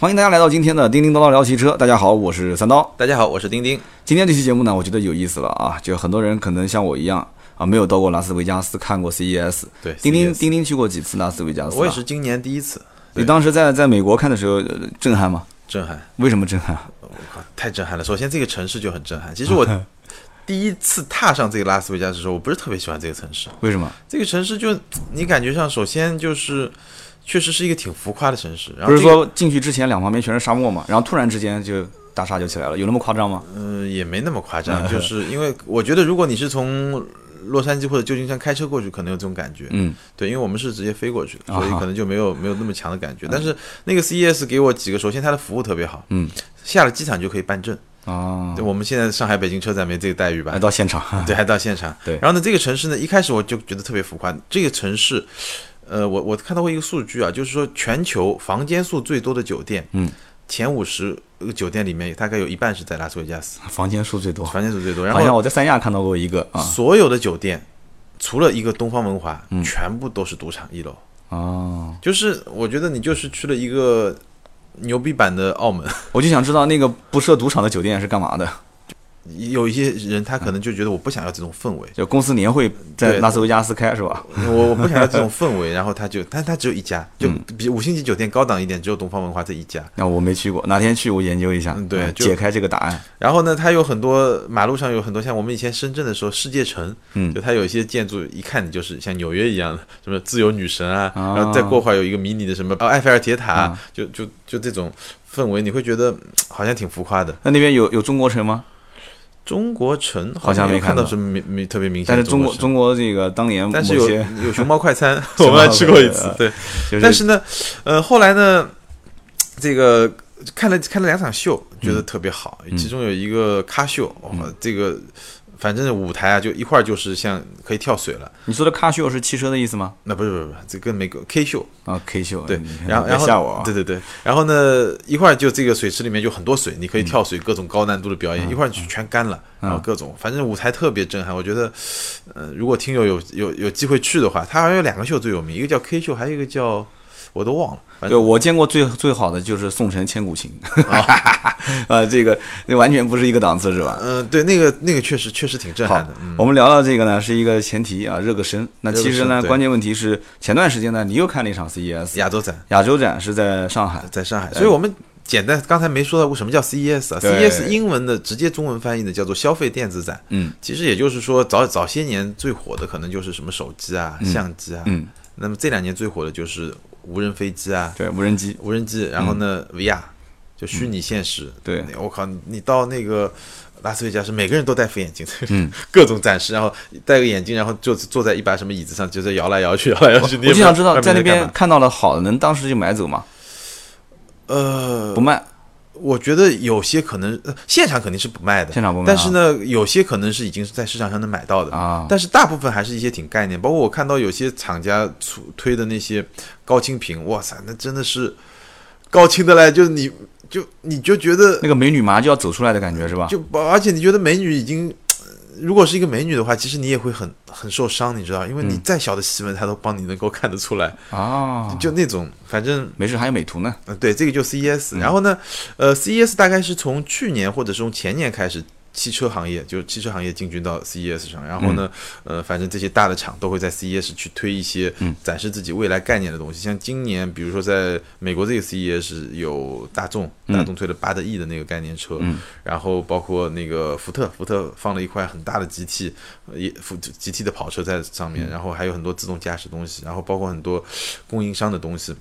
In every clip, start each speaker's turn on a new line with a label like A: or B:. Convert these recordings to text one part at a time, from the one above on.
A: 欢迎大家来到今天的叮叮叨叨聊汽车。大家好，我是三刀。
B: 大家好，我是丁丁。
A: 今天这期节目呢，我觉得有意思了啊！就很多人可能像我一样啊，没有到过拉斯维加斯看过 CES。
B: 对，
A: 丁丁
B: CES
A: 丁丁去过几次拉斯维加斯、啊？
B: 我也是。今年第一次，
A: 你当时在在美国看的时候呃震撼吗？
B: 震撼，
A: 为什么震撼？
B: 我靠，太震撼了。首先，这个城市就很震撼。其实我 第一次踏上这个拉斯维加斯的时候，我不是特别喜欢这个城市。
A: 为什么？
B: 这个城市就你感觉上，首先就是确实是一个挺浮夸的城市。然后
A: 不是说进去之前两旁边全是沙漠嘛，然后突然之间就大厦就起来了，有那么夸张吗？
B: 嗯、也没那么夸张，就是因为我觉得，如果你是从洛杉矶或者旧金山开车过去，可能有这种感觉。
A: 嗯，
B: 对，因为我们是直接飞过去的，
A: 啊
B: 所以可能就没有没有那么强的感觉。但是那个 CES 给我几个，首先它的服务特别好，
A: 嗯，
B: 下了机场就可以办证。
A: 哦
B: 对，，我们现在上海、北京车展没这个待遇吧
A: 还？到现场，
B: 对，还到现场。
A: 对
B: 然后呢，这个城市呢，一开始我就觉得特别浮夸。这个城市，呃，我我看到过一个数据啊，就是说全球房间数最多的酒店，
A: 嗯，
B: 前五十个酒店里面大概有一半是在拉斯维加斯，
A: 房间数最多。
B: 房间数最多。然后
A: 好像我在三亚看到过一个啊
B: 所有的酒店，除了一个东方文华，
A: 嗯
B: 全部都是赌场一楼。
A: 哦，
B: 就是我觉得你就是去了一个牛逼版的澳门。
A: 我就想知道那个不设赌场的酒店是干嘛的？
B: 有一些人他可能就觉得我不想要这种氛围，
A: 就公司年会在拉斯维加斯开是吧？
B: 我我不想要这种氛围，然后他就，但他只有一家，就
A: 嗯
B: 比五星级酒店高档一点，只有东方文化这一家。
A: 那我没去过，哪天去我研究一下，
B: 嗯对
A: 解开这个答案。
B: 然后呢，它有很多马路上有很多像我们以前深圳的时候世界城，
A: 嗯
B: 就它有一些建筑，一看你就是像纽约一样的，什么自由女神啊，
A: 啊
B: 然后再过会儿有一个迷你的什么哦埃菲尔铁塔，
A: 啊
B: 就就就这种氛围，你会觉得嗯好像挺浮夸的。
A: 那那边有有中国城吗？
B: 中国城
A: 好像
B: 没看
A: 到
B: 什么明明特别明显
A: 但是中
B: 国
A: 中国这个当年
B: 但是有有熊猫快餐，我们还吃过一，次对。
A: 就是
B: 但是呢，呃，后来呢，这个看了看了两场秀，觉得特别好，
A: 嗯。
B: 其中有一个咖秀，哇、这个反正舞台啊，就一块儿就是像可以跳水了，
A: 你说的咖秀是汽车的意思吗？
B: 那不是不是不是，这跟美国 K 秀，
A: 啊，K 秀，
B: 对，然后然后
A: 吓我啊，
B: 对对对，然后呢，一块儿就这个水池里面就很多水，你可
A: 嗯
B: 以跳水，各种高难度的表演，一块儿就全干了，然后各种，反正舞台特别震撼，我觉得，呃，如果听友有有有机会去的话，它好像有两个秀最有名，一个叫 K 秀，还有一个叫我都忘了，反正
A: 对我见过最最好的就是宋城千古情，
B: 啊
A: 呃，这个那完全不是一个档次是吧？
B: 嗯，对，那个那个确实确实挺震撼的。嗯，
A: 我们聊到这个呢，是一个前提啊，热个身。那其实呢，关键问题是前段时间呢，你又看了一场 CES，
B: 亚洲展
A: 亚洲展是在上海，
B: 在上海，所以我们简单刚才没说到过什么叫 CES 啊？CES 英文的直接中文翻译的叫做消费电子展。
A: 嗯
B: 其实也就是说，早早些年最火的可能就是什么手机啊、相机啊。
A: 嗯，
B: 那么这两年最火的就是无人飞机啊、
A: 对，无人机，
B: 无人机，然后呢、VR 就虚拟现实。
A: 嗯对
B: 我靠，你到那个。拉斯维加斯，每个人都戴副眼镜，
A: 嗯，
B: 各种展示，然后戴个眼镜，然后就坐在一把什么椅子上，就在摇来摇去，摇来摇去。
A: 我就想知道在那边看到了好的，能当时就买走吗？
B: 呃
A: 不，卖，
B: 我觉得有些可能、呃现场肯定是不卖的，
A: 现场不卖啊
B: 但是呢，有些可能是已经是在市场上能买到的
A: 啊
B: 但是大部分还是一些挺概念，包括我看到有些厂家出推的那些高清屏，哇塞，那真的是高清的嘞，就是你就你就觉得
A: 那个美女马上就要走出来的感觉是吧？
B: 就而且你觉得美女已经。呃如果是一个美女的话，其实你也会很很受伤，你知道，因为你
A: 嗯
B: 再小的细纹，她都帮你能够看得出来，
A: 啊，
B: 就那种，反正
A: 没事，还有美图呢。
B: 嗯，对，这个就 CES。然
A: 嗯
B: 后呢，呃，CES 大概是从去年或者是从前年开始，汽车行业就是汽车行业进军到 CES 上。然后呢，呃，反正这些大的厂都会在 CES 去推一些
A: 嗯
B: 展示自己未来概念的东西。像今年，比如说在美国这个 CES 有大众，
A: 嗯
B: 大众推了八的 E 的那个概念车，
A: 嗯
B: 然后包括那个福特，福特放了一块很大的 GT，呃也福 GT 的跑车在上面，
A: 嗯
B: 然后还有很多自动驾驶东西，然后包括很多供应商的东西。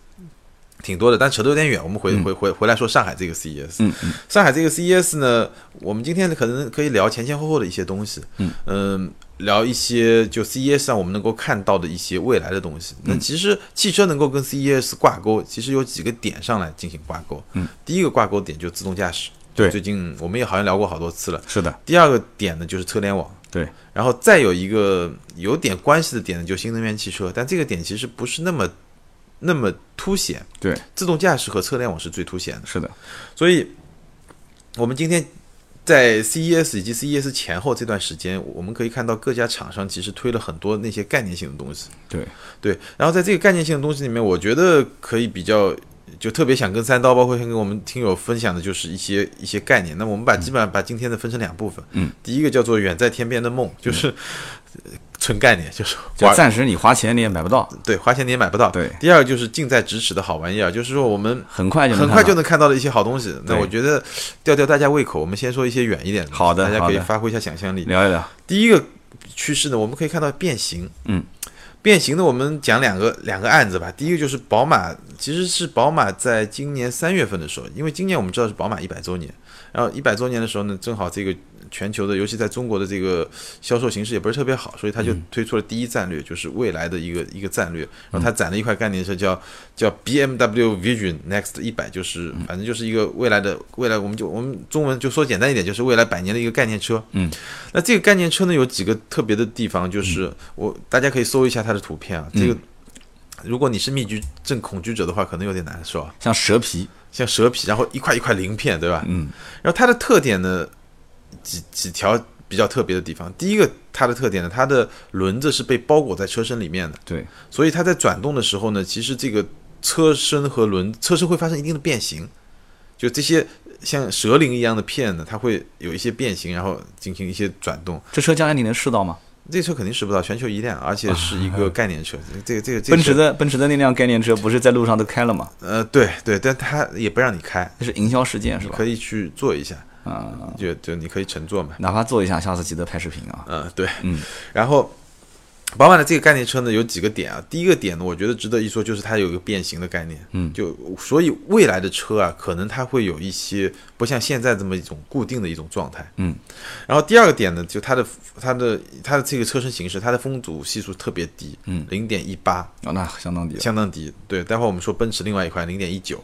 B: 挺多的，但扯得有点远。我们回回回回来说上海这个 CES，
A: 嗯嗯。
B: 上海这个 CES 呢，我们今天可能可以聊前前后后的一些东西，
A: 嗯。
B: 嗯聊一些就 CES 上我们能够看到的一些未来的东西。那
A: 嗯。
B: 其实汽车能够跟 CES 挂钩，其实有几个点上来进行挂钩。
A: 嗯，
B: 第一个挂钩点就自动驾驶，
A: 对。
B: 最近我们也好像聊过好多次了。
A: 是的，
B: 第二个点呢就是车联网，
A: 对，
B: 然后再有一个有点关系的点呢，就新能源汽车，但这个点其实不是那么那么凸显。
A: 对，
B: 自动驾驶和车联网是最凸显的。
A: 是的，
B: 所以，我们今天在 CES 以及 CES 前后这段时间，我们可以看到各家厂商其实推了很多那些概念性的东西。
A: 对，
B: 对，然后在这个概念性的东西里面，我觉得可以比较就特别想跟三刀，包括跟我们听友分享的，就是一些一些概念。那我们把基本上把今天的分成两部分，
A: 嗯，
B: 第一个叫做远在天边的梦，就是呃纯概念，就是
A: 就暂时你花钱你也买不到，
B: 对花钱你也买不到。
A: 对
B: 第二个就是近在咫尺的好玩意儿，就是说我们
A: 很快就
B: 很快就能看到的一些好东西。那我觉得吊吊大家胃口，我们先说一些远一点的，
A: 好的
B: 大家可以发挥一下想象力。
A: 聊一聊。
B: 第一个趋势呢，我们可以看到变形。
A: 嗯，
B: 变形呢，我们讲两个两个案子吧。第一个就是宝马，其实是宝马在今年三月份的时候，因为今年我们知道是宝马一百周年，然后一百周年的时候呢，正好这个全球的，尤其在中国的这个销售形势也不是特别好，所以他就推出了第一战略，就是未来的一个一个战略。然后他攒了一块概念车叫叫 BMW Vision Next 一百，就是反正就是一个未来的未来，我们就我们中文就说简单一点，就是未来百年的一个概念车。
A: 嗯，
B: 那这个概念车呢，有几个特别的地方，就是我大家可以搜一下它的图片啊。这个如果你是密集症恐惧者的话，可能有点难受啊，
A: 像蛇皮，
B: 像蛇皮，然后一块一块鳞片，对吧？
A: 嗯，
B: 然后它的特点呢，几几条比较特别的地方。第一个，它的特点呢，它的轮子是被包裹在车身里面的，
A: 对，
B: 所以它在转动的时候呢，其实这个车身和轮车身会发生一定的变形，就这些像蛇鳞一样的片呢，它会有一些变形，然后进行一些转动。
A: 这车将来你能试到吗？
B: 这车肯定试不到，全球一辆，而且是一个概念车。这个这个这个
A: 奔驰的奔驰的那辆概念车不是在路上都开了吗？
B: 呃，对对，但它也不让你开，
A: 那是营销事件是吧？
B: 可以去做一下，
A: 啊、
B: 就就你可以乘坐嘛。
A: 哪怕坐一下，下次记得拍视频啊。
B: 嗯，对，
A: 嗯，
B: 然后宝马的这个概念车呢，有几个点啊。第一个点呢，我觉得值得一说，就是它有一个变形的概念。
A: 嗯
B: 就所以未来的车啊，可能它会有一些不像现在这么一种固定的一种状态。
A: 嗯，
B: 然后第二个点呢，就它的它的它的这个车身形式，它的风阻系数特别低，
A: 嗯，
B: 零点一八，
A: 哦，那相当低。
B: 相当低。对，待会儿我们说奔驰另外一块零点一九。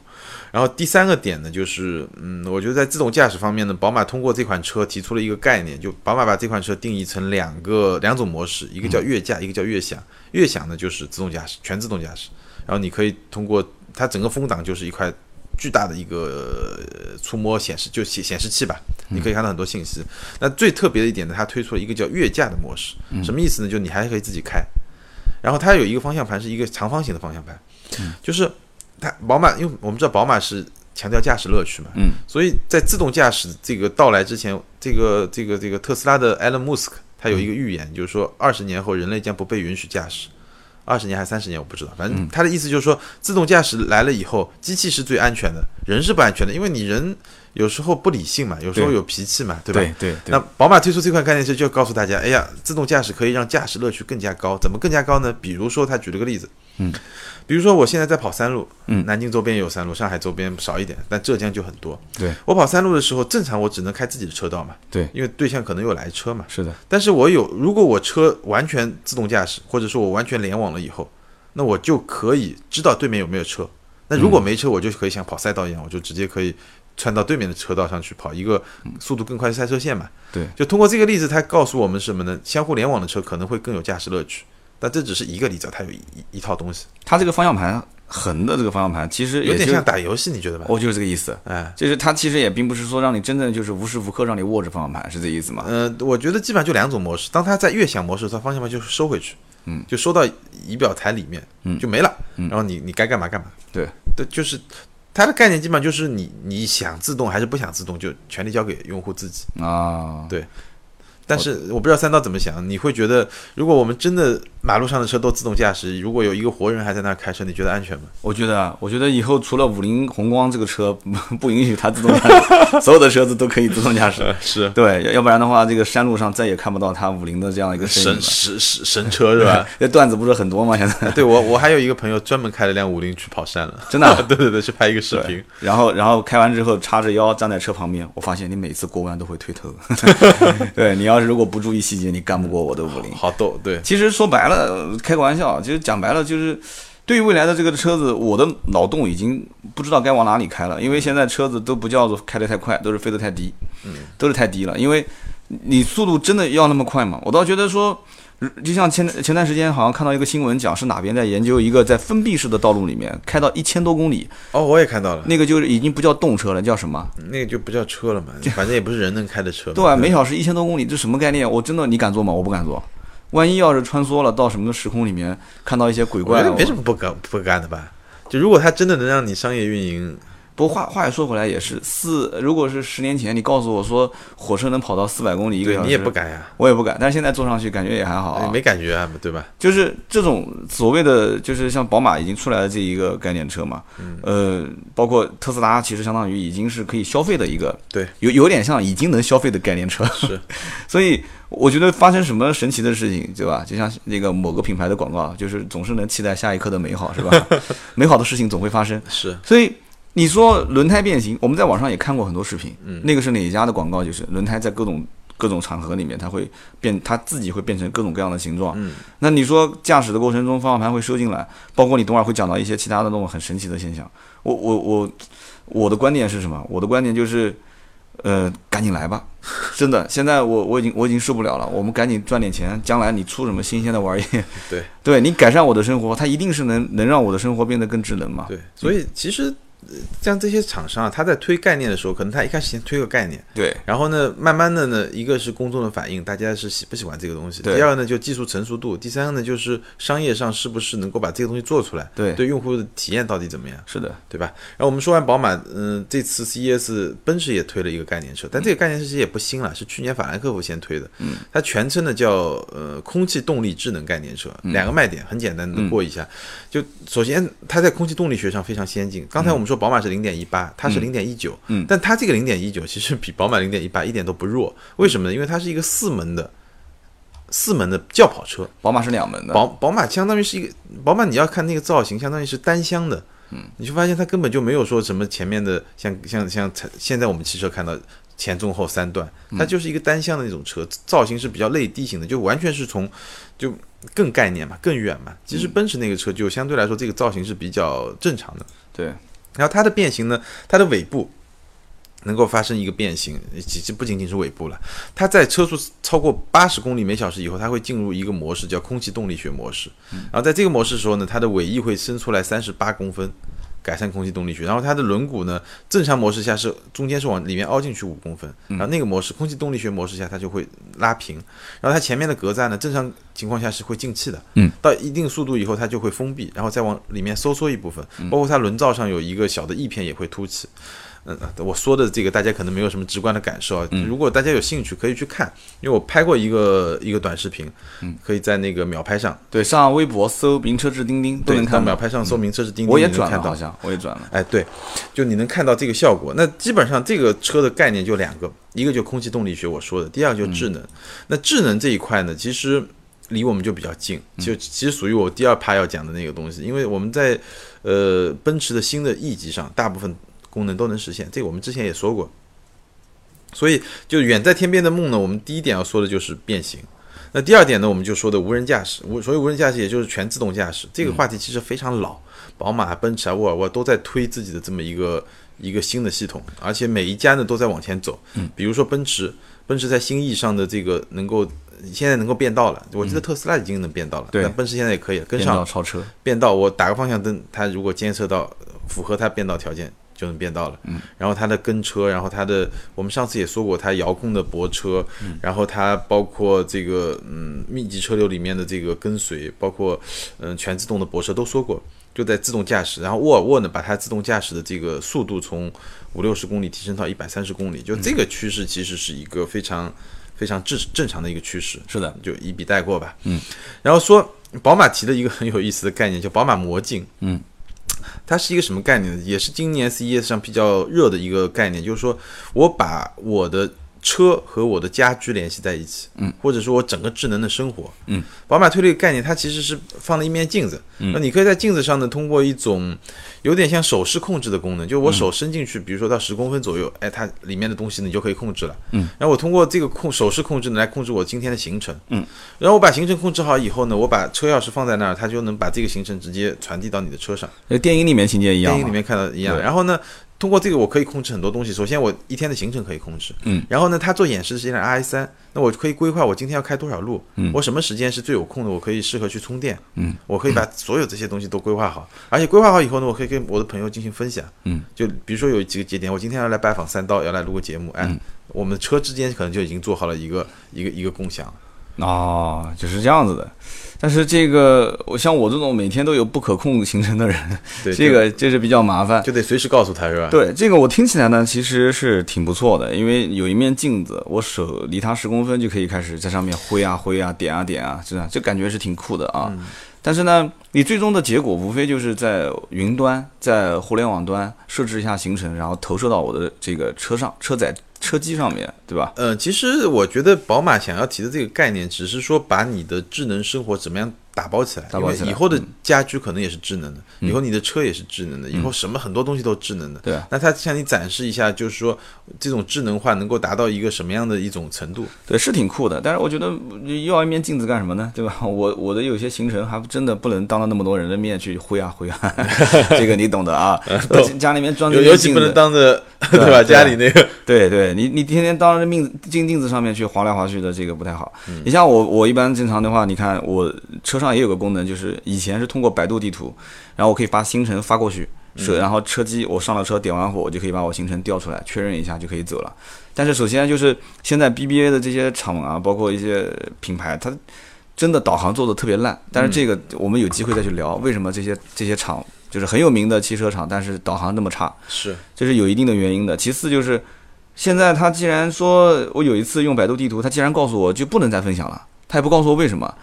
B: 然后第三个点呢，就是嗯，我觉得在自动驾驶方面呢，宝马通过这款车提出了一个概念，就宝马把这款车定义成两个两种模式，一个叫悦驾，一个叫悦享。悦享呢就是自动驾驶，全自动驾驶。然后你可以通过它整个风挡就是一块巨大的一个呃触摸显示，就显显示器吧，你可以看到很多信息。那最特别的一点呢，它推出了一个叫悦驾的模式，什么意思呢？就你还可以自己开，然后它有一个方向盘是一个长方形的方向盘，就是它宝马，因为我们知道宝马是强调驾驶乐趣嘛，
A: 嗯，
B: 所以在自动驾驶这个到来之前，这个这个这个特斯拉的 Elon Musk 他有一个预言，就是说二十年后人类将不被允许驾驶。二十年还是三十年，我不知道。反正他的意思就是说，自动驾驶来了以后，机器是最安全的，人是不安全的，因为你人有时候不理性嘛，有时候有脾气嘛，对吧？
A: 对对对
B: 那宝马推出这款概念车，就要告诉大家，哎呀，自动驾驶可以让驾驶乐趣更加高。怎么更加高呢？比如说，他举了个例子，
A: 嗯，
B: 比如说我现在在跑山路，
A: 嗯
B: 南京周边也有山路，上海周边少一点，但浙江就很多。
A: 对
B: 我跑山路的时候，正常我只能开自己的车道嘛，
A: 对，
B: 因为对向可能有来车嘛。
A: 是的，
B: 但是我有，如果我车完全自动驾驶，或者说我完全联网了以后，那我就可以知道对面有没有车。那如果没车，我就可以像跑赛道一样，我就直接可以窜到对面的车道上去跑一个速度更快的赛车线嘛。
A: 对，
B: 就通过这个例子，它告诉我们什么呢？相互联网的车可能会更有驾驶乐趣。但这只是一个例子，它有一一一套东西，
A: 它这个方向盘横的这个方向盘，其实
B: 有点像打游戏，你觉得吧？
A: 哦，就是这个意思。
B: 哎，
A: 就是它其实也并不是说让你真正就是无时无刻让你握着方向盘，是这意思吗？
B: 呃，我觉得基本上就两种模式。当它在悦享模式，它方向盘就是收回去，
A: 嗯，
B: 就收到仪表台里面，
A: 嗯
B: 就没了。
A: 嗯
B: 然后你你该干嘛干嘛。
A: 对，
B: 对，就是它的概念基本上就是你你想自动还是不想自动，就权力交给用户自己。
A: 啊，
B: 对但是我不知道三刀怎么想，你会觉得如果我们真的马路上的车都自动驾驶，如果有一个活人还在那儿开车，你觉得安全吗？
A: 我觉得啊，我觉得以后除了五菱宏光这个车不 不允许它自动驾驶，所有的车子都可以自动驾驶。
B: 是
A: 对，要要不然的话，这个山路上再也看不到它五菱的这样一个
B: 神。神神神车是吧？
A: 这段子不是很多吗？现在
B: 对我我还有一个朋友专门开了辆五菱去跑山了，
A: 真的啊
B: 对对对，去拍一个视频。，
A: 然后然后开完之后叉着腰站在车旁边，我发现你每次过弯都会推头。对你要是如果不注意细节，你干不过我的五菱。
B: 好逗，对，
A: 其实说白了，呃开个玩笑，其实讲白了就是，对于未来的这个车子，我的脑洞已经不知道该往哪里开了，因为现在车子都不叫做开得太快，都是飞得太低，嗯，都是太低了，因为你速度真的要那么快吗？我倒觉得说。就像前前段时间好像看到一个新闻，讲是哪边在研究一个在封闭式的道路里面开到一千多公里，
B: 哦，我也看到了，
A: 那个就是已经不叫动车了，叫什么？
B: 那个就不叫车了嘛，反正也不是人能开的车。
A: 对啊，每小时一千多公里，这什么概念？我真的你敢坐吗？我不敢坐。万一要是穿梭了到什么时空里面，看到一些鬼怪
B: 没什么不敢不敢的吧？就如果它真的能让你商业运营，
A: 不过话话也说回来，也是四，如果是十年前你告诉我说火车能跑到四百公里一个小时，
B: 你也不敢呀，
A: 我也不敢。但是现在坐上去感觉也还好啊，
B: 没感觉啊，对吧？
A: 就是这种所谓的，就是像宝马已经出来的这一个概念车嘛，呃，包括特斯拉，其实相当于已经是可以消费的一个，
B: 对，
A: 有有点像已经能消费的概念车，
B: 是。
A: 所以我觉得发生什么神奇的事情，对吧？就像那个某个品牌的广告，就是总是能期待下一刻的美好，是吧？美好的事情总会发生，
B: 是。
A: 所以。你说轮胎变形，我们在网上也看过很多视频。嗯，那个是哪一家的广告？就是轮胎在各种各种场合里面，它会变，它自己会变成各种各样的形状。嗯，那你说驾驶的过程中方向盘会收进来，包括你等会儿会讲到一些其他的那种很神奇的现象。我我我我的观点是什么？我的观点就是，呃，赶紧来吧，真的，现在我我已经我已经受不了了。我们赶紧赚点钱，将来你出什么新鲜的玩意，
B: 对，
A: 对你改善我的生活，它一定是能能让我的生活变得更智能嘛。
B: 对，所以其实。像这些厂商啊，他在推概念的时候，可能他一开始先推个概念，
A: 对，
B: 然后呢，慢慢的呢，一个是公众的反应，大家是喜不喜欢这个东西，第二个呢，就技术成熟度，第三个呢，就是商业上是不是能够把这个东西做出来，
A: 对，
B: 对用户的体验到底怎么样？
A: 是的，
B: 对吧？然后我们说完宝马，嗯，这次 CES 奔驰也推了一个概念车，但这个概念车其实也不新了，是去年法兰克福先推的，嗯，它全称呢叫呃空气动力智能概念车，两个卖点很简单的过一下，就首先它在空气动力学上非常先进，刚才我们说宝马是零点一八。它是零点一九，嗯，但它这个零点一九其实比宝马零点一八一点都不弱，为什么呢？因为它是一个四门的四门的轿跑车，
A: 宝马是两门的，
B: 宝宝马相当于是一个宝马，你要看那个造型，相当于是单厢的，嗯，你就发现它根本就没有说什么前面的像像像现在我们汽车看到前中后三段，它就是一个单厢的那种车，造型是比较类低型的，就完全是从就更概念嘛，更远嘛。其实奔驰那个车就相对来说这个造型是比较正常的，
A: 对。
B: 然后它的变形呢，它的尾部能够发生一个变形，其实不仅仅是尾部了。它在车速超过八十公里每小时以后，它会进入一个模式，叫空气动力学模式。然后在这个模式的时候呢，它的尾翼会伸出来三十八公分，改善空气动力学。然后它的轮毂呢，正常模式下是中间是往里面凹进去五公分，然后那个模式空气动力学模式下它就会拉平。然后它前面的格栅呢，正常情况下是会进气的，嗯，到一定速度以后它就会封闭，然后再往里面收缩一部分，包括它轮罩上有一个小的翼片也会凸起。嗯，我说的这个大家可能没有什么直观的感受啊。如果大家有兴趣，可以去看，因为我拍过一个一个短视频，嗯，可以在那个秒拍上，
A: 对，上微博搜“名车志钉钉”都能看到。
B: 秒拍上搜“名车志钉钉”，
A: 我也转了，好像我也转了。
B: 哎，对，就你能看到这个效果。那基本上这个车的概念就两个，一个就空气动力学我说的，第二个就智能。那智能这一块呢，其实离我们就比较近，就其实属于我第二趴要讲的那个东西，因为我们在呃奔驰的新的 E 级上，大部分。功能都能实现，这个我们之前也说过。所以，就远在天边的梦呢，我们第一点要说的就是变形。那第二点呢，我们就说的无人驾驶。无所谓无人驾驶，也就是全自动驾驶。这个话题其实非常老，宝马、奔驰啊、沃尔沃都在推自己的这么一个一个新的系统，而且每一家呢都在往前走。嗯，比如说奔驰，奔驰在新 E 上的这个能够现在能够变道了。我记得特斯拉已经能变道了，
A: 对，
B: 奔驰现在也可以跟上
A: 超车
B: 变道。我打个方向灯，它如果监测到符合它变道条件。就能变道了，嗯，然后它的跟车，然后它的，我们上次也说过，它遥控的泊车，嗯，然后它包括这个，嗯，密集车流里面的这个跟随，包括，嗯，全自动的泊车都说过，就在自动驾驶。然后沃尔沃呢，把它自动驾驶的这个速度从五六十公里提升到一百三十公里，就这个趋势其实是一个非常非常正正常的一个趋势。
A: 是的，
B: 就一笔带过吧，嗯。然后说宝马提的一个很有意思的概念，叫宝马魔镜，嗯。它是一个什么概念呢？也是今年 CES 上比较热的一个概念，就是说我把我的。车和我的家居联系在一起，嗯，或者说我整个智能的生活，嗯，宝马推这个概念，它其实是放了一面镜子，那你可以在镜子上呢，通过一种有点像手势控制的功能，就我手伸进去，比如说到十公分左右，哎，它里面的东西你就可以控制了，嗯，然后我通过这个控手势控制呢来控制我今天的行程，嗯，然后我把行程控制好以后呢，我把车钥匙放在那儿，它就能把这个行程直接传递到你的车上，
A: 那电影里面情节一样，
B: 电影里面看到一样，然后呢？通过这个，我可以控制很多东西。首先，我一天的行程可以控制。嗯。然后呢，他做演示是在 R S 三，那我可以规划我今天要开多少路。嗯。我什么时间是最有空的？我可以适合去充电。嗯。我可以把所有这些东西都规划好，而且规划好以后呢，我可以跟我的朋友进行分享。嗯。就比如说有几个节点，我今天要来拜访三刀，要来录个节目，哎，我们车之间可能就已经做好了一个一个一个共享。
A: 哦，就是这样子的。但是这个，我像我这种每天都有不可控行程的人，
B: 对
A: 这个这是比较麻烦。
B: 就得随时告诉他是吧？
A: 对这个我听起来呢，其实是挺不错的，因为有一面镜子，我手离它十公分就可以开始在上面挥啊挥啊点啊点啊，这样就感觉是挺酷的啊。但是呢，你最终的结果无非就是在云端、在互联网端设置一下行程，然后投射到我的这个车上、车载车机上面，对吧？
B: 嗯，其实我觉得宝马想要提的这个概念，只是说把你的智能生活怎么样打包起来，
A: 打包起来嗯
B: 因为以后的家居可能也是智能的，以后你的车也是智能的，以后什么很多东西都智能的。
A: 对啊
B: 那他向你展示一下，就是说这种智能化能够达到一个什么样的一种程度？
A: 对，是挺酷的。但是我觉得要一面镜子干什么呢？对吧？我我的有些行程还真的不能当着那么多人的面去挥啊挥啊，这个你懂的啊。家里面装着
B: 尤其不能，当着
A: 对
B: 对吧？家里那个
A: 对对，你你天天当着面镜镜子上面去划来划去的，这个不太好。
B: 嗯
A: 你像我，我一般正常的话，你看我车上也有个功能，就是以前是通过百度地图，然后我可以把行程发过去，
B: 嗯
A: 是然后车机我上了车点完火，我就可以把我行程调出来，确认一下就可以走了。但是首先就是现在 BBA 的这些厂啊，包括一些品牌，它真的导航做的特别烂。但是这个我们有机会再去聊，为什么这些这些厂就是很有名的汽车厂，但是导航那么差。
B: 是
A: 这是有一定的原因的。其次就是，现在他既然说我有一次用百度地图，他既然告诉我就不能再分享了，他也不告诉我为什么，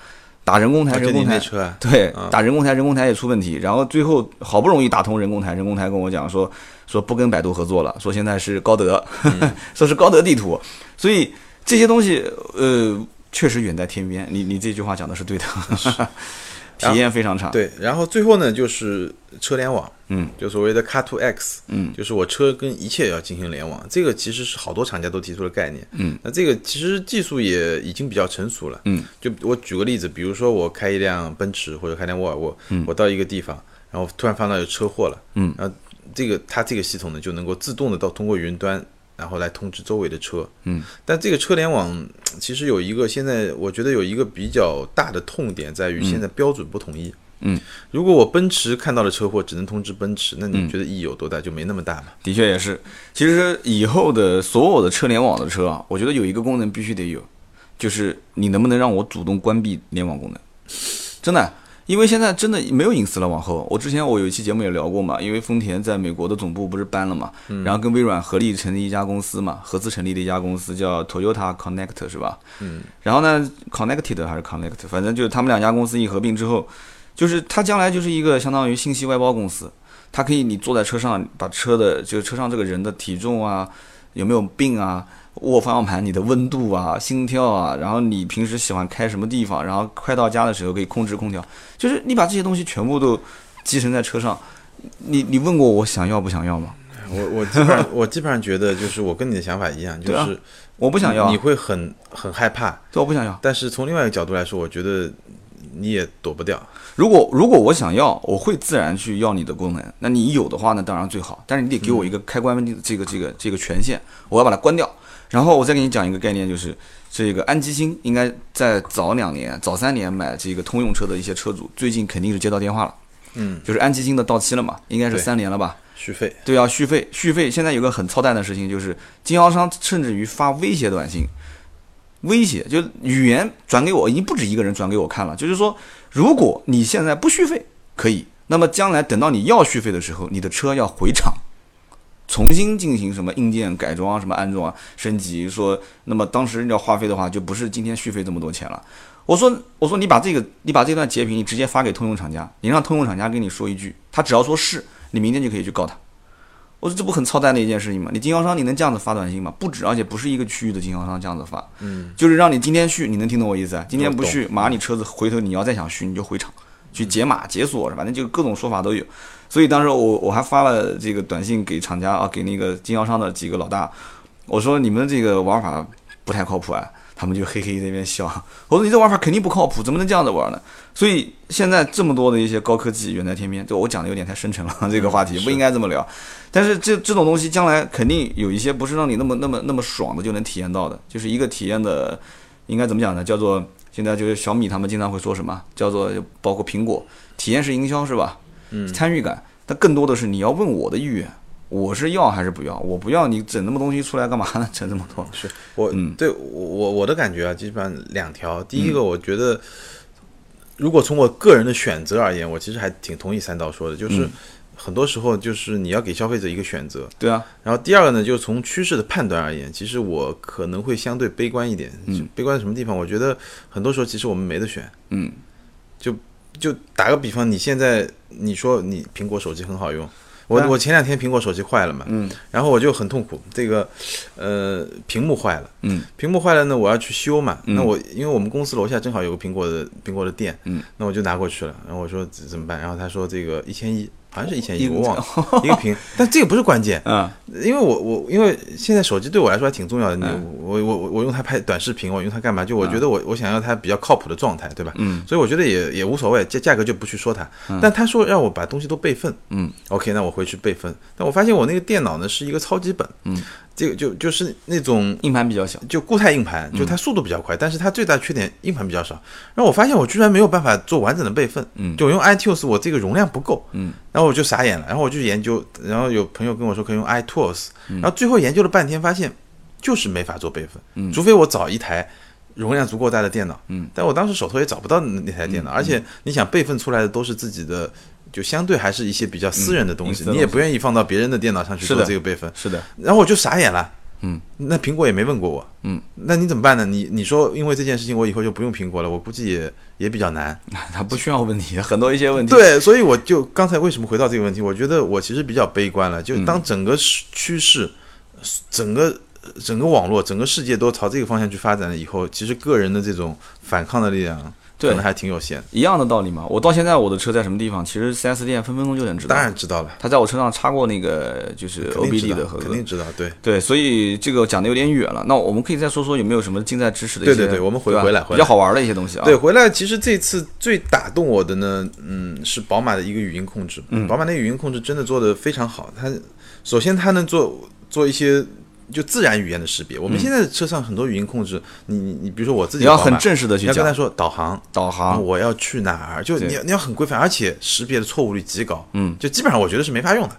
A: 打人工台，人工台。对
B: 啊，
A: 打人工台，人工台也出问题，然后最后好不容易打通人工台，人工台跟我讲说说不跟百度合作了，说现在是高德，说是高德地图，所以这些东西呃确实远在天边。你你这句话讲的是对的，体验非常差。，
B: 对，然后最后呢就是车联网，
A: 嗯，
B: 就所谓的 Car to X，
A: 嗯，
B: 就是我车跟一切要进行联网，这个其实是好多厂家都提出了概念，
A: 嗯，
B: 那这个其实技术也已经比较成熟了，
A: 嗯，
B: 就我举个例子，比如说我开一辆奔驰或者开辆沃尔沃，嗯，我到一个地方，然后突然发现有车祸了，
A: 嗯，
B: 然后这个它这个系统呢就能够自动的到通过云端。然后来通知周围的车，
A: 嗯，
B: 但这个车联网其实有一个现在我觉得有一个比较大的痛点在于现在标准不统一，
A: 嗯，
B: 如果我奔驰看到了车祸只能通知奔驰，那
A: 嗯
B: 你觉得意义有多大？就没那么大嘛？
A: 的确也是。其实以后的所有的车联网的车啊，我觉得有一个功能必须得有，就是你能不能让我主动关闭联网功能？真的，因为现在真的没有隐私了。往后，我之前我有一期节目也聊过嘛，因为丰田在美国的总部不是搬了嘛，然后跟微软合力成立一家公司嘛，合资成立的一家公司叫 Toyota Connect 是吧？
B: 嗯，
A: 然后呢，Connected 还是 Connect，反正就是他们两家公司一合并之后，就是它将来就是一个相当于信息外包公司。它可以你坐在车上，把车的就是车上这个人的体重啊，有没有病啊，握方向盘你的温度啊、心跳啊，然后你平时喜欢开什么地方，然后快到家的时候可以控制空调，就是你把这些东西全部都集成在车上。你你问过我想要不想要吗？
B: 我我基本上我基本上觉得就是我跟你的想法一样，就是
A: 我不想要啊，
B: 你会很很害怕，
A: 对，我不想要。
B: 但是从另外一个角度来说，我觉得你也躲不掉。
A: 如果如果我想要，我会自然去要你的功能。那你有的话呢，当然最好。但是你得给我一个开关的这个这个这个权限，我要把它关掉。然后我再给你讲一个概念，就是这个安基星应该在早两年、早三年买这个通用车的一些车主，最近肯定是接到电话了，
B: 嗯，
A: 就是安基星的到期了嘛，应该是三年了吧？
B: 续费，
A: 对，要续费。续费现在有个很操蛋的事情，就是经销商甚至于发威胁短信，威胁就语言转给我，已经不止一个人转给我看了，就是说，如果你现在不续费，可以，那么将来等到你要续费的时候，你的车要回厂。重新进行什么硬件改装啊，什么安装啊、升级，说那么当时要花费的话，就不是今天续费这么多钱了。我说我说你把这个你把这段截屏你直接发给通用厂家，你让通用厂家跟你说一句，他只要说是，你明天就可以去告他。我说这不很操蛋的一件事情吗？你经销商你能这样子发短信吗？不止，而且不是一个区域的经销商这样子发，
B: 嗯，
A: 就是让你今天续，你能听懂我意思啊？今天不续，马上你车子回头你要再想续，你就回厂去解码解锁，反正就各种说法都有。所以当时我我还发了这个短信给厂家啊，给那个经销商的几个老大，我说你们这个玩法不太靠谱啊。他们就 嘿嘿那边笑，我说你这玩法肯定不靠谱，怎么能这样子玩呢？所以现在这么多的一些高科技远在天边，这我讲的有点太深沉了，这个话题不应该这么聊。但是这这种东西将来肯定有一些不是让你那么那么那么爽的就能体验到的，就是一个体验的，应该怎么讲呢？叫做现在就是小米他们经常会说什么，叫做包括苹果体验式营销是吧？
B: 嗯
A: 参与感，但更多的是你要问我的意愿，我是要还是不要？我不要，你整那么东西出来干嘛呢？整这么多？
B: 是我，
A: 嗯
B: 对我我我的感觉啊，基本上两条。第一个，我觉得，如果从我个人的选择而言，我其实还挺同意三刀说的，就是
A: 嗯
B: 很多时候就是你要给消费者一个选择。
A: 对啊，
B: 然后第二个呢，就是从趋势的判断而言，其实我可能会相对悲观一点。
A: 嗯，
B: 悲观在什么地方？我觉得很多时候其实我们没得选。
A: 嗯，
B: 就就打个比方，你现在你说你苹果手机很好用，我、我前两天苹果手机坏了嘛，
A: 嗯，
B: 然后我就很痛苦，这个呃屏幕坏了，
A: 嗯，
B: 屏幕坏了呢，我要去修嘛，
A: 嗯。
B: 那我因为我们公司楼下正好有个苹果的苹果的店，
A: 嗯，
B: 那我就拿过去了，然后我说怎怎么办？然后他说这个一千一，好像是一千
A: 一
B: 一，我忘了一个屏，但这个不是关键，
A: 嗯，
B: 因为我我因为现在手机对我来说还挺重要的，你我我我用它拍短视频，我用它干嘛？就我觉得我我想要它比较靠谱的状态，对吧？
A: 嗯，
B: 所以我觉得也也无所谓，价价格就不去说它。但他说让我把东西都备份，
A: 嗯
B: ，OK，那我回去备份。但我发现我那个电脑呢是一个超级本，
A: 嗯，
B: 这个就就是那种
A: 硬盘比较小，
B: 就固态硬盘，就它速度比较快，但是它最大缺点硬盘比较少。然后我发现我居然没有办法做完整的备份，
A: 嗯。
B: 就我用 iTunes 我这个容量不够，
A: 嗯，
B: 然后我就傻眼了，然后我就研究，然后有朋友跟我说可以用 iTools，然
A: 嗯
B: 后最后研究了半天发现就是没法做备份，
A: 嗯。
B: 除非我找一台。容量足够大的电脑，
A: 嗯，
B: 但我当时手头也找不到那那台电脑，而且你想备份出来的都是自己的，就相对还是一些比较私人的东西，你也不愿意放到别人的电脑上去做
A: 是
B: 这个备份，
A: 是的，
B: 然后我就傻眼了，
A: 嗯，
B: 那苹果也没问过我，
A: 嗯，
B: 那你怎么办呢？你你说因为这件事情我以后就不用苹果了，我估计也也比较难。
A: 他不需要问题，很多一些问题。，
B: 对，所以我就刚才为什么回到这个问题，我觉得我其实比较悲观了。就当整个趋趋势，整个整个网络、整个世界都朝这个方向去发展了以后，其实个人的这种反抗的力量
A: 对
B: 可能还挺有限。
A: 一样的道理嘛。我到现在我的车在什么地方，其实 4S 店分分钟就能知道。
B: 当然知道了，
A: 他在我车上插过那个就是 OBD 的盒子
B: 肯定。知道。对，
A: 对，所以这个讲的有点远了。那我们可以再说说有没有什么近在咫尺的一些，
B: 对对对我们回回来
A: 比较好玩的一些东西啊。
B: 对，，回来其实这次最打动我的呢，嗯，是宝马的一个语音控制。嗯，宝马那个语音控制真的做的非常好。它首先它能做做一些就自然语言的识别。我们现在车上很多语音控制，你你你，比如说我自己
A: 你要很正式的去讲
B: 你要跟他说导航，
A: 导航。
B: 我要去哪儿，就你要你要很规范，而且识别的错误率极高。
A: 嗯，
B: 就基本上我觉得是没法用的。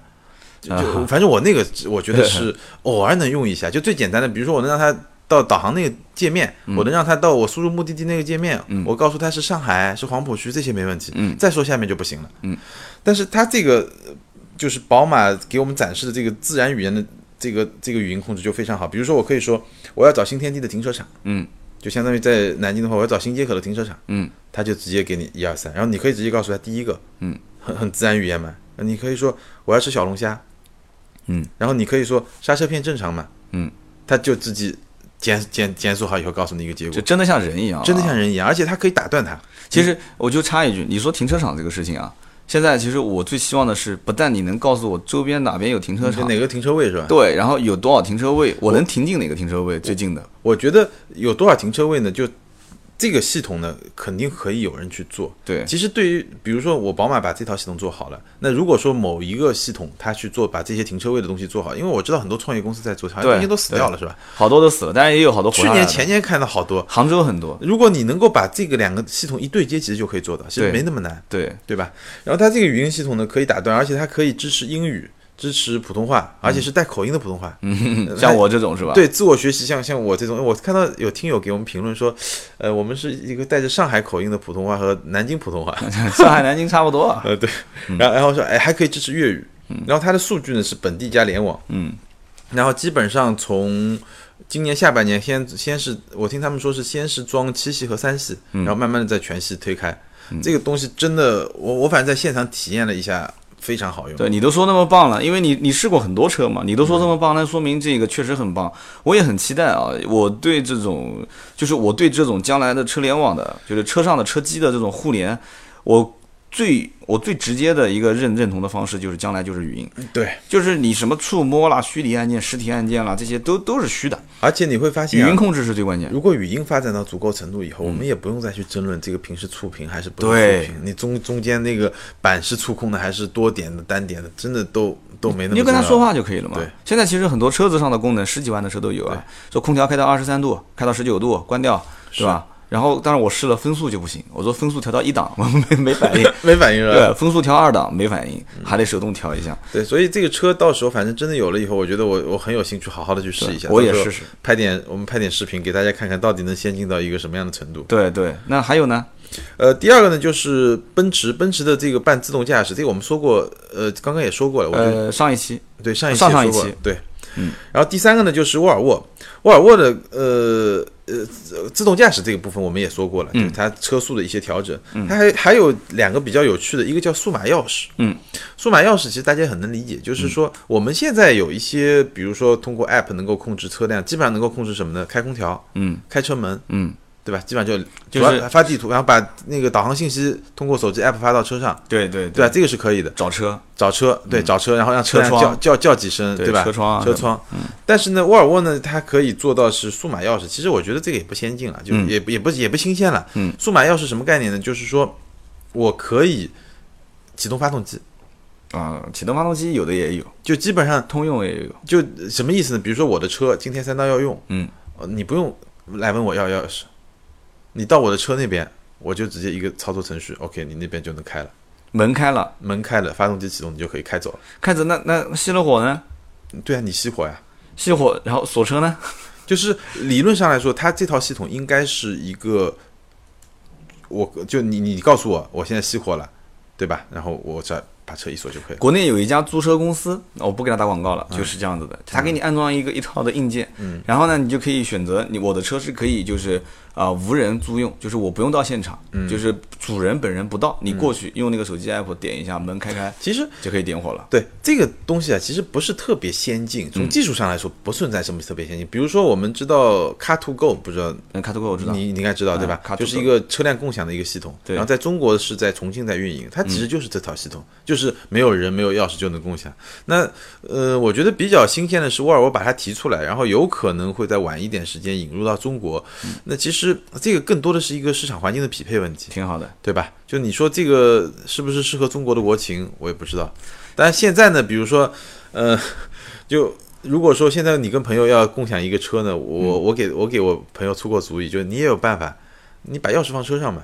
B: 就反正我那个我觉得是 偶尔能用一下，就最简单的，比如说我能让他到导航那个界面，
A: 嗯
B: 我能让他到我输入目的地那个界面，我告诉他是上海是黄浦区，这些没问题。
A: 嗯
B: 再说下面就不行了。
A: 嗯，
B: 但是它这个呃就是宝马给我们展示的这个自然语言的这个这个语音控制就非常好。比如说我可以说我要找新天地的停车场，
A: 嗯，
B: 就相当于在南京的话，我要找新街口的停车场，
A: 嗯，
B: 他就直接给你一二三，然后你可以直接告诉他第一个，
A: 嗯，
B: 很很自然语言嘛，你可以说我要吃小龙虾，
A: 嗯，
B: 然后你可以说刹车片正常嘛，
A: 嗯，
B: 他就自己检检检索好以后告诉你一个结果，
A: 就真的像人一样啊，
B: 真的像人一样，而且他可以打断他，
A: 其实我就插一句，你说停车场这个事情啊，现在其实我最希望的是，不但你能告诉我周边哪边有停车场，
B: 哪个停车位是吧？
A: 对，然后有多少停车位，我能停进哪个停车位最近的。
B: 我觉得有多少停车位呢？就这个系统呢，肯定可以有人去做。
A: 对，
B: 其实对于比如说我宝马把这套系统做好了，那如果说某一个系统它去做把这些停车位的东西做好，因为我知道很多创业公司在做，好像
A: 对
B: 中间都死掉了是吧？
A: 好多都死了，当然也有好多活
B: 去年前年看到好多。
A: 杭州很多，
B: 如果你能够把这个两个系统一对接，其实就可以做到，其实没那么难，
A: 对，
B: 对吧？然后它这个语音系统呢，可以打断，而且它可以支持英语，支持普通话，而且是带口音的普通话。嗯
A: 像我这种是吧？，
B: 对自我学习，像像我这种，我看到有听友给我们评论说，呃，我们是一个带着上海口音的普通话和南京普通话，
A: 上海、南京差不多啊。
B: 呃，对，然后然后说，哎，还可以支持粤语，然后它的数据呢是本地加联网，
A: 嗯，
B: 然后基本上从今年下半年先先是我听他们说是先是装七系和三系，然后慢慢的在全系推开，这个东西真的，我我反正在现场体验了一下，非常好用。
A: 对你都说那么棒了，因为你你试过很多车嘛，你都说这么棒，那说明这个确实很棒。我也很期待啊，我对这种就是我对这种将来的车联网的，就是车上的车机的这种互联，我最我最直接的一个认认同的方式就是将来就是语音，
B: 对，
A: 就是你什么触摸啦、虚拟按键、实体按键啦，这些都都是虚的，
B: 而且你会发现、啊，
A: 语音控制是最关键。
B: 如果语音发展到足够程度以后，我们也不用再去争论这个屏是触屏还是不是触屏，你中中间那个板是触控的还是多点的、单点的，真的都都没那么
A: 你就跟他说话就可以了嘛。
B: 对，
A: 现在其实很多车子上的功能，十几万的车都有啊，说空调开到二十三度，开到十九度，关掉，对吧？然后当然我试了分速就不行，我说分速调到一档 没没反应，
B: 没反应是吧？
A: 对，分速调二档没反应，还得手动调一下。
B: 对，所以这个车到时候反正真的有了以后，我觉得我我很有兴趣好好的去试一下。
A: 我也试试
B: 拍点我们拍点视频给大家看看到底能先进到一个什么样的程度。
A: 对对，那还有呢？
B: 呃，第二个呢就是奔驰，奔驰的这个半自动驾驶，这个我们说过，呃，刚刚也说过了，我觉得、
A: 呃，上一期
B: 对上一期
A: 上上一期
B: 对，
A: 嗯，
B: 然后第三个呢就是沃尔沃，沃尔沃的呃呃自自动驾驶这个部分我们也说过了，
A: 嗯。
B: 就是它车速的一些调整，它还还有两个比较有趣的，一个叫数码钥匙，
A: 嗯，
B: 数码钥匙其实大家很能理解，就是说我们现在有一些，比如说通过 app 能够控制车辆，基本上能够控制什么呢？开空调，
A: 嗯。
B: 开车门，
A: 嗯，
B: 对吧？基本上就
A: 就是
B: 发地图，然后把那个导航信息通过手机 app 发到车上，
A: 对对
B: 对吧？这个是可以的。
A: 找车，
B: 找车，对，找车，然后让车
A: 窗
B: 叫叫叫几声，
A: 对
B: 吧？
A: 车窗啊
B: 车窗。但是呢，沃尔沃呢，它可以做到是数码钥匙。其实我觉得这个也不先进了，就
A: 嗯
B: 也不也不也不新鲜了。
A: 嗯，
B: 数码钥匙什么概念呢？就是说我可以启动发动机，
A: 啊，启动发动机有的也有，
B: 就基本上
A: 通用也有，
B: 就什么意思呢？比如说我的车今天三刀要用，
A: 嗯，
B: 呃你不用来问我要钥匙，你到我的车那边，我就直接一个操作程序，OK，你那边就能开了，
A: 门开了，
B: 门开了，发动机启动，你就可以开走了。
A: 开着那那熄了火呢？
B: 对啊，你熄火呀。
A: 熄火，然后锁车呢？
B: 就是理论上来说，它这套系统应该是一个，我就你你告诉我，我现在熄火了，对吧？然后我再把车一锁就可以了。
A: 国内有一家租车公司，我不给他打广告了，
B: 嗯
A: 就是这样子的。他给你安装一个一套的硬件，然后呢，你就可以选择你我的车是可以就是啊、无人租用，就是我不用到现场，
B: 嗯
A: 就是主人本人不到，你过去用那个手机 app 点一下门开开
B: 其实
A: 就可以点火了。
B: 对这个东西啊，其实不是特别先进，从技术上来说不存在什么特别先进。比如说我们知道 Car to Go，不知道
A: 嗯，卡图哥我知道，
B: 你你应该知道对吧就是一个车辆共享的一个系统。
A: 对
B: 然后在中国是在重庆在运营，它其实就是这套系统，就是没有人没有钥匙就能共享。那呃，我觉得比较新鲜的是沃尔沃把它提出来，然后有可能会在晚一点时间引入到中国。那其实这个更多的是一个市场环境的匹配问题，
A: 挺好的。
B: 对吧？就你说这个是不是适合中国的国情，我也不知道。但是现在呢，比如说，呃，就如果说现在你跟朋友要共享一个车呢，我我给我给我朋友出过主意，就是你也有办法，你把钥匙放车上嘛，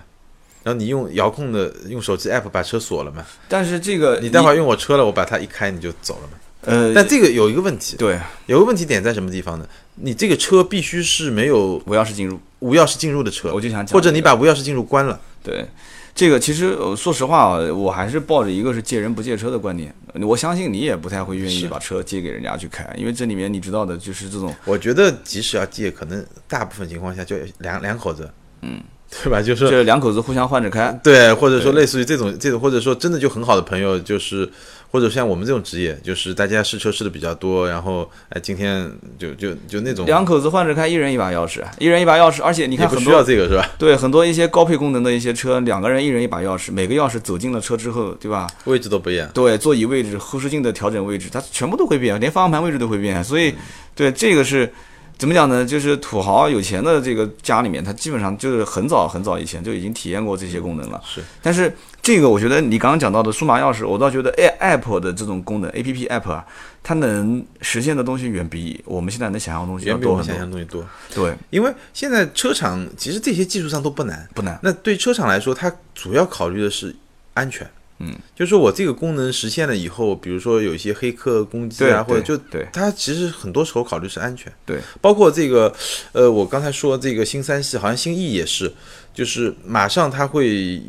B: 然后你用遥控的用手机 app 把车锁了嘛，
A: 但是这个
B: 你待会儿用我车了，我把它一开你就走了嘛。
A: 呃，
B: 但这个有一个问题，
A: 对
B: 有个问题点在什么地方呢？你这个车必须是没有
A: 无钥匙进入，
B: 无钥匙进入的车，
A: 我就想讲
B: 或者你把无钥匙进入关了。
A: 对，这个其实呃说实话啊，我还是抱着一个是借人不借车的观点。我相信你也不太会愿意把车借给人家去开，因为这里面你知道的就是这种
B: 我觉得即使要借，可能大部分情况下就两两口子，嗯，对吧？就是
A: 这两口子互相换着开。
B: 对，或者说类似于这种这种，或者说真的就很好的朋友，就是或者像我们这种职业，就是大家试车试的比较多，然后哎，今天就就就那种
A: 两口子换着开，一人一把钥匙，一人一把钥匙，而且你
B: 也不需
A: 看很多
B: 要这个是吧？
A: 对很多一些高配功能的一些车，两个人一人一把钥匙，每个钥匙走进了车之后，对吧？
B: 位置都不一样。
A: 对，座椅位置、后视镜的调整位置，它全部都会变，连方向盘位置都会变。所以，对这个是怎么讲呢？就是土豪有钱的这个家里面，他基本上就是很早很早以前就已经体验过这些功能了。
B: 是，
A: 但是这个我觉得你刚刚讲到的数码钥匙，我倒觉得 A App 的这种功能，A P P App 啊，它能实现的东西远比我们现在能想象的东西要多很多。
B: 想象东西多，
A: 对，
B: 因为现在车厂其实这些技术上都不难，
A: 不难。
B: 那对车厂来说，它主要考虑的是安全。
A: 嗯，
B: 就是说我这个功能实现了以后，比如说有一些黑客攻击啊，或者就
A: 对。
B: 它其实很多时候考虑是安全。
A: 对，
B: 包括这个，呃，我刚才说这个新三系，好像新 E 也是，就是马上它会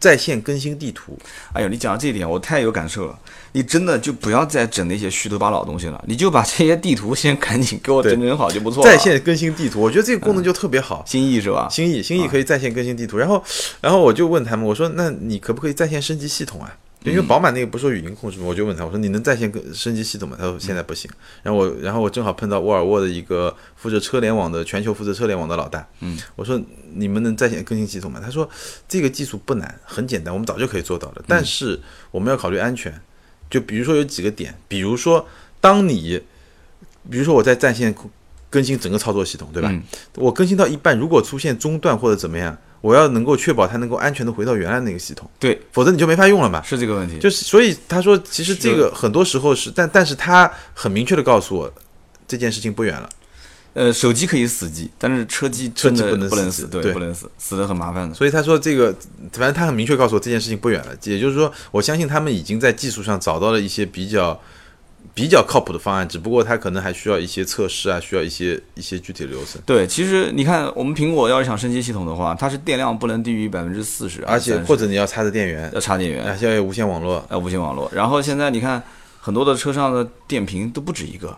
B: 在线更新地图。
A: 哎呦，你讲到这一点，我太有感受了。你真的就不要再整那些虚头巴脑的东西了，你就把这些地图先赶紧给我整整好就不错了。
B: 在线更新地图，我觉得这个功能就特别好。
A: 心意是吧？
B: 新意，新意可以在线更新地图，然后，然后我就问他们，我说那你可不可以在线升级系统啊？因为宝马那个不是说语音控制吗？我就问他，我说你能在线更升级系统吗？他说现在不行。然后我，然后我正好碰到沃尔沃的一个负责车联网的全球负责车联网的老大，
A: 嗯，
B: 我说你们能在线更新系统吗？他说这个技术不难，很简单，我们早就可以做到了，但是我们要考虑安全。就比如说有几个点，比如说当你，比如说我在在线更新整个操作系统，对吧？
A: 嗯
B: 我更新到一半，如果出现中断或者怎么样，我要能够确保它能够安全的回到原来那个系统，
A: 对，
B: 否则你就没法用了嘛。
A: 是这个问题。
B: 就是所以他说，其实这个很多时候是，但但是他很明确的告诉我，这件事情不远了。
A: 呃，手机可以死机，但是车机真的
B: 车机不能
A: 不能死，对，
B: 死对
A: 不能死，死的很麻烦的。
B: 所以他说这个，反正他很明确告诉我这件事情不远了，也就是说，我相信他们已经在技术上找到了一些比较比较靠谱的方案，只不过它可能还需要一些测试啊，需要一些一些具体的流程。
A: 对，其实你看，我们苹果要是想升级系统的话，它是电量不能低于百分之四十，
B: 而且或者你要插着电源，
A: 要插电源，
B: 而且要有无线网络，
A: 呃，无线网络。然后现在你看，很多的车上的电瓶都不止一个，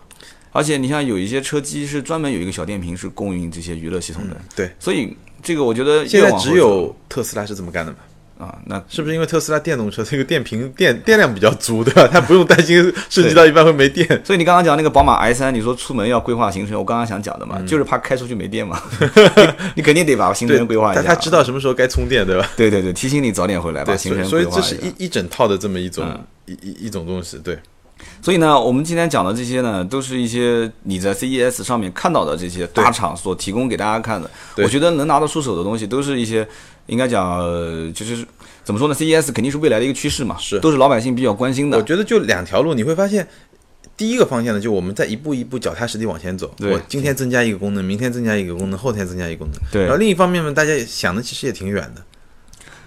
A: 而且你像有一些车机是专门有一个小电瓶是供应这些娱乐系统的，
B: 对。
A: 所以这个我觉得
B: 现在只有特斯拉是这么干的嘛？
A: 走啊，那
B: 是不是因为特斯拉电动车这个电瓶电电量比较足，对吧？它不用担心升级到一半会没电。
A: 所以你刚刚讲那个宝马 i 三，你说出门要规划行程，我刚刚想讲的嘛，
B: 嗯
A: 就是怕开出去没电嘛，你你肯定得把行程规划一下。
B: 他他知道什么时候该充电，对吧？
A: 对对对，提醒你早点回来，把，行程
B: 所以。这是一一整套的这么一种
A: 嗯
B: 一一一种东西，对。
A: 所以呢，我们今天讲的这些呢，都是一些你在 CES 上面看到的这些大厂所提供给大家看的。我觉得能拿得出手的东西，都是一些应该讲，呃就是怎么说呢？CES 肯定是未来的一个趋势嘛，
B: 是
A: 都是老百姓比较关心的。
B: 我觉得就两条路，你会发现，第一个方向呢，就我们在一步一步脚踏实地往前走。
A: 对
B: 我今天增加一个功能，明天增加一个功能，后天增加一个功能。
A: 对
B: 然后另一方面呢，大家想的其实也挺远的。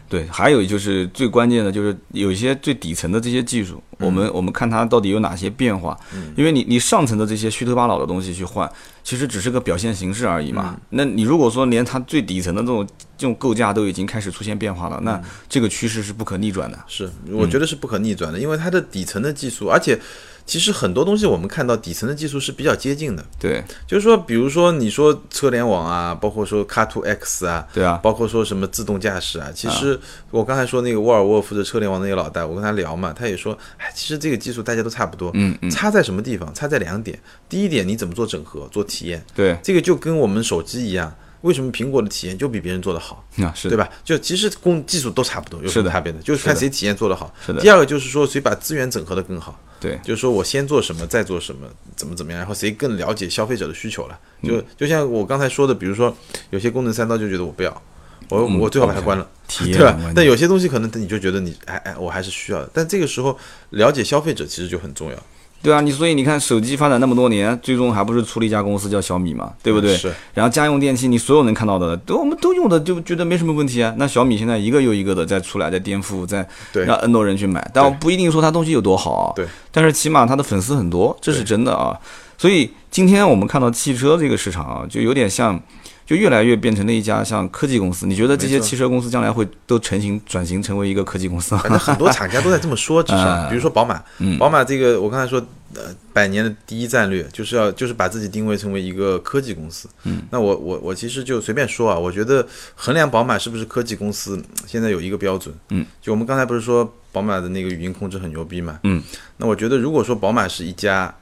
A: 对，还有就是最关键的就是有一些最底层的这些技术，我
B: 嗯
A: 们我们看它到底有哪些变化。因为你你上层的这些虚头巴脑的东西去换，其实只是个表现形式而已
B: 嗯
A: 嘛。那你如果说连它最底层的这种这种构架都已经开始出现变化了，
B: 嗯
A: 那这个趋势是不可逆转的。
B: 是，我觉得是不可逆转的，因为它的底层的技术，而且其实很多东西我们看到底层的技术是比较接近的。
A: 对。
B: 就是说，比如说你说车联网啊，包括说 Car to X 啊，
A: 对啊，
B: 包括说什么自动驾驶啊，其实我刚才说那个沃尔沃负责车联网那个老大，我跟他聊嘛，他也说，哎，其实这个技术大家都差不多，
A: 嗯嗯，
B: 差在什么地方？差在两点，第一点你怎么做整合、做体验，
A: 对，
B: 这个就跟我们手机一样，为什么苹果的体验就比别人做得好？
A: 啊是
B: 对吧？就其实工技术都差不多，有什么差别的？就是看谁体验做得好。
A: 是的
B: 第二个就是说谁把资源整合的更好，
A: 对
B: 就是说我先做什么，再做什么，怎么怎么样，然后谁更了解消费者的需求了。
A: 嗯
B: 就就像我刚才说的，比如说有些功能三刀就觉得我不要，我
A: 嗯
B: 我最好把它关了，
A: 体验
B: 对吧但有些东西可能你就觉得你哎哎，我还是需要的。但这个时候了解消费者其实就很重要，
A: 对啊，你所以你看手机发展那么多年，最终还不是出了一家公司叫小米嘛，对不对？
B: 是
A: 然后家用电器，你所有能看到的，都我们都用的，就觉得没什么问题啊。那小米现在一个又一个的在出来，在颠覆，在
B: 对
A: 让 N 多人去买，但我不一定说它东西有多好啊。
B: 对，
A: 但是起码它的粉丝很多，这是真的啊。所以今天我们看到汽车这个市场啊，就有点像，就越来越变成了一家像科技公司。你觉得这些汽车公司将来会都成型转型成为一个科技公司吗？
B: 反正很多厂家都在这么说，至 少
A: 啊
B: 比如说宝马，
A: 嗯
B: 宝马这个我刚才说，呃，百年的第一战略就是要就是把自己定位成为一个科技公司。
A: 嗯，
B: 那我我我其实就随便说啊，我觉得衡量宝马是不是科技公司，现在有一个标准。
A: 嗯，
B: 就我们刚才不是说宝马的那个语音控制很牛逼嘛？
A: 嗯，
B: 那我觉得如果说宝马是一家。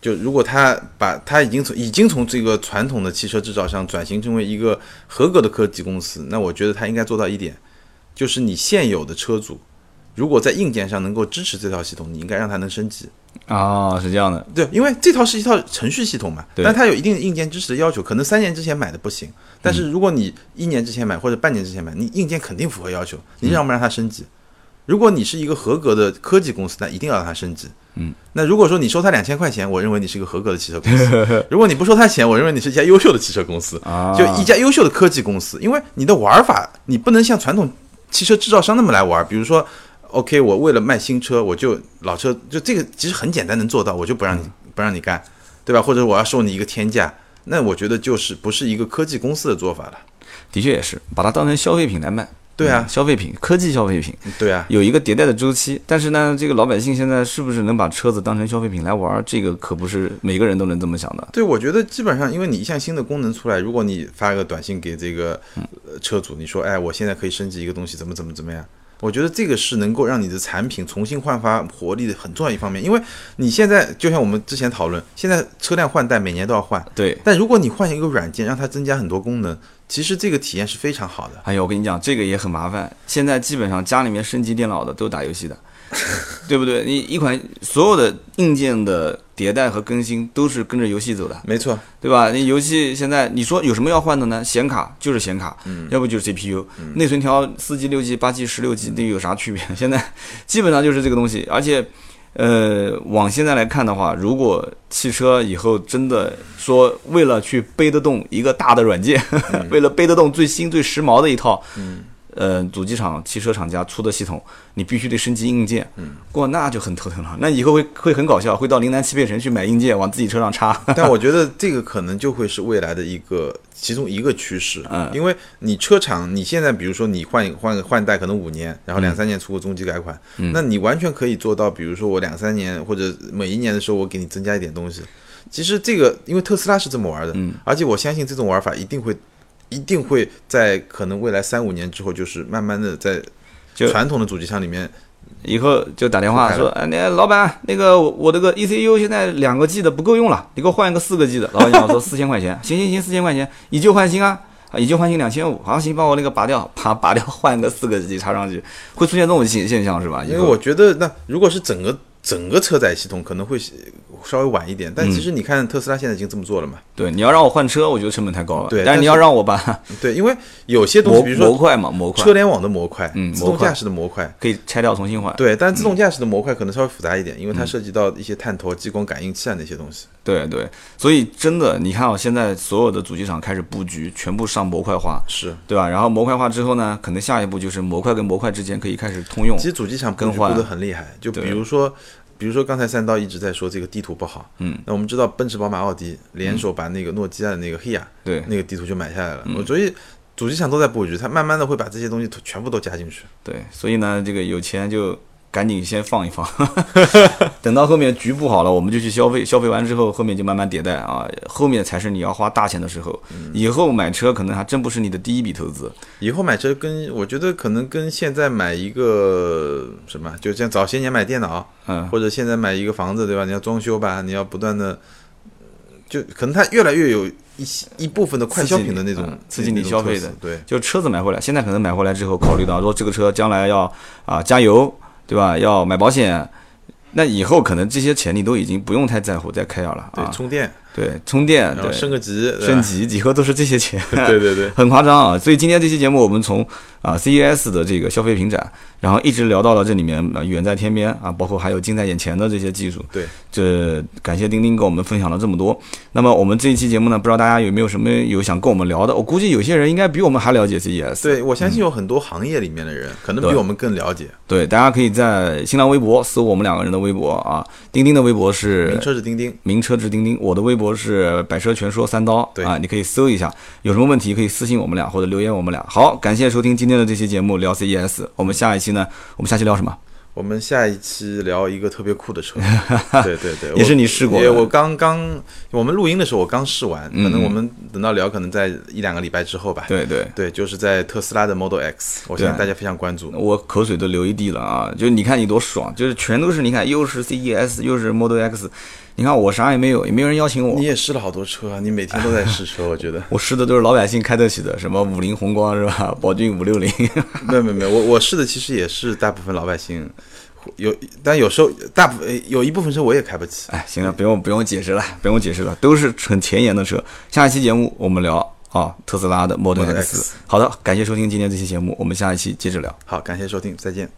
B: 就如果他把他已经从已经从这个传统的汽车制造商转型成为一个合格的科技公司，那我觉得他应该做到一点，就是你现有的车主，如果在硬件上能够支持这套系统，你应该让它能升级。
A: 啊，是这样的，
B: 对，因为这套是一套程序系统嘛，但它有一定的硬件支持的要求，可能三年之前买的不行，但是如果你一年之前买或者半年之前买，你硬件肯定符合要求，你让不让它升级？如果你是一个合格的科技公司，那一定要让它升级。
A: 嗯，
B: 那如果说你收他两千块钱，我认为你是一个合格的汽车公司；如果你不收他钱，我认为你是一家优秀的汽车公司。
A: 啊，
B: 就一家优秀的科技公司，因为你的玩法你不能像传统汽车制造商那么来玩，比如说，OK，我为了卖新车，我就老车就这个其实很简单能做到，我就不让你不让你干，对吧？或者我要收你一个天价，那我觉得就是不是一个科技公司的做法了。
A: 的确也是把它当成消费品来卖。
B: 对啊
A: 嗯消费品，科技消费品。
B: 对啊，
A: 有一个迭代的周期，但是呢，这个老百姓现在是不是能把车子当成消费品来玩儿？这个可不是每个人都能这么想的。
B: 对，我觉得基本上，因为你一项新的功能出来，如果你发个短信给这个
A: 嗯
B: 呃车主，你说，哎，我现在可以升级一个东西，怎么怎么怎么样？我觉得这个是能够让你的产品重新焕发活力的很重要一方面，因为你现在就像我们之前讨论，现在车辆换代每年都要换，
A: 对，
B: 但如果你换一个软件，让它增加很多功能，其实这个体验是非常好的。
A: 哎呀，我跟你讲，这个也很麻烦。现在基本上家里面升级电脑的都打游戏的，对不对？你一款所有的硬件的迭代和更新都是跟着游戏走的，
B: 没错，
A: 对吧？你游戏现在你说有什么要换的呢？显卡就是显卡，要不就是 CPU，、内存条四 G、六 G、八 G、十六 G，那有啥区别？现在基本上就是这个东西，而且。呃，往现在来看的话，如果汽车以后真的说为了去背得动一个大的软件，为了背得动最新最时髦的一套，
B: 嗯，
A: 呃，主机厂、汽车厂家出的系统，你必须得升级硬件，
B: 嗯，
A: 过那就很头疼了。那以后会会很搞笑，会到林南汽配城去买硬件往自己车上插。
B: 但我 觉得这个可能就会是未来的一个其中一个趋势，
A: 嗯
B: 因为你车厂你现在比如说你换换换代可能五年，然后两三年出个中级改款，
A: 嗯
B: 那你完全可以做到，比如说我两三年或者每一年的时候我给你增加一点东西。其实这个因为特斯拉是这么玩的，
A: 嗯
B: 而且我相信这种玩法一定会。一定会在可能未来三五年之后，就是慢慢的在传统的主机厂里面，
A: 以后就打电话说，哎，那老板，那个我我这个 ECU 现在两个 G 的不够用了，你给我换一个四个 G 的。老板讲我说四千块钱，行行行，四千块钱以旧换新啊，啊以旧换新两千五，好行，把我那个拔掉，把拔掉换个四个 G 插上去，会出现这种现现象是吧？
B: 因为我觉得那如果是整个整个车载系统可能会稍微晚一点，但
A: 嗯
B: 其实你看特斯拉现在已经这么做了嘛。
A: 对你要让我换车，我觉得成本太高了。
B: 对
A: 但是你要让我把
B: 对，因为有些东西，比如说
A: 模块嘛，模块
B: 车联网的模块，
A: 嗯
B: 自动驾驶的模块，
A: 可以拆掉重新换。
B: 对，但自动驾驶的模块可能稍微复杂一点，因为
A: 嗯
B: 它涉及到一些探头、激光感应器啊那些东西。
A: 对对，所以真的，你看啊，现在所有的主机厂开始布局，全部上模块化，
B: 是，
A: 对吧？然后模块化之后呢，可能下一步就是模块跟模块之间可以开始通用
B: 其。实主机厂布
A: 更换
B: 的很厉害，就比如说。比如说，刚才三刀一直在说这个地图不好，
A: 嗯，
B: 那我们知道奔驰、宝马、奥迪联手把那个诺基亚的那个黑亚
A: 对。
B: 那个地图就买下来了，
A: 嗯。
B: 我所以主机厂都在布局，它慢慢的会把这些东西全部都加进去。
A: 对，所以呢，这个有钱就赶紧先放一放，等到后面局部好了，我们就去消费，消费完之后，后面就慢慢迭代啊，后面才是你要花大钱的时候。以后买车可能还真不是你的第一笔投资。
B: 以后买车跟我觉得可能跟现在买一个什么，就像早些年买电脑，
A: 嗯，
B: 或者现在买一个房子，对吧？你要装修吧，你要不断的，就可能它越来越有一些一部分的快消品的那种
A: 刺激你消费的
B: 对。
A: 就车子买回来，现在可能买回来之后，考虑到说这个车将来要啊加油，对吧？要买保险，那以后可能这些钱你都已经不用太在乎再开药了
B: 对，充电，
A: 对，充电，对，
B: 升个级，
A: 升，级，以后都是这些钱。
B: 对对对，
A: 很夸张啊！所以今天这期节目，我们从啊 CES 的这个消费品展，然后一直聊到了这里面啊远在天边啊，包括还有近在眼前的这些技术。
B: 对，
A: 这感谢丁丁跟我们分享了这么多。那么我们这一期节目呢，不知道大家有没有什么有想跟我们聊的？我估计有些人应该比我们还了解 CES。
B: 对我相信有很多行业里面的人可能比我们更了解。
A: 对，大家可以在新浪微博搜我们两个人的微博啊，丁丁的微博是
B: 名车是丁丁，
A: 名车志丁丁，我的微博是百车全说三刀，
B: 对
A: 啊，你可以搜一下，有什么问题可以私信我们俩或者留言我们俩。好，感谢收听今天的这期节目聊 CES，我们下一期呢，我们下期聊什么？
B: 我们下一期聊一个特别酷的车，对对对，
A: 也是你试过的
B: 我刚刚我们录音的时候我刚试完，
A: 嗯
B: 可能我们等到聊可能在一两个礼拜之后吧。
A: 对对，
B: 对，就是在特斯拉的 Model X，我相信大家非常关注。
A: 我口水都流一地了啊！就你看你多爽，就是全都是你看，又是 CES，又是 Model X，你看我啥也没有，也没有人邀请我
B: 你。也试了好多车啊，你每天都在试车，我觉得。
A: 我试的都是老百姓开得起的，什么五菱宏光是吧？宝骏五六零，
B: 没有没有没有，我我试的其实也是大部分老百姓有，但有时候大部分有一部分车我也开不起。
A: 哎，行了，不用不用解释了，不用解释了，都是很前沿的车。下一期节目我们聊啊特斯拉的 Model
B: X。
A: 好的，感谢收听今天这期节目，我们下一期接着聊。
B: 好，感谢收听，再见。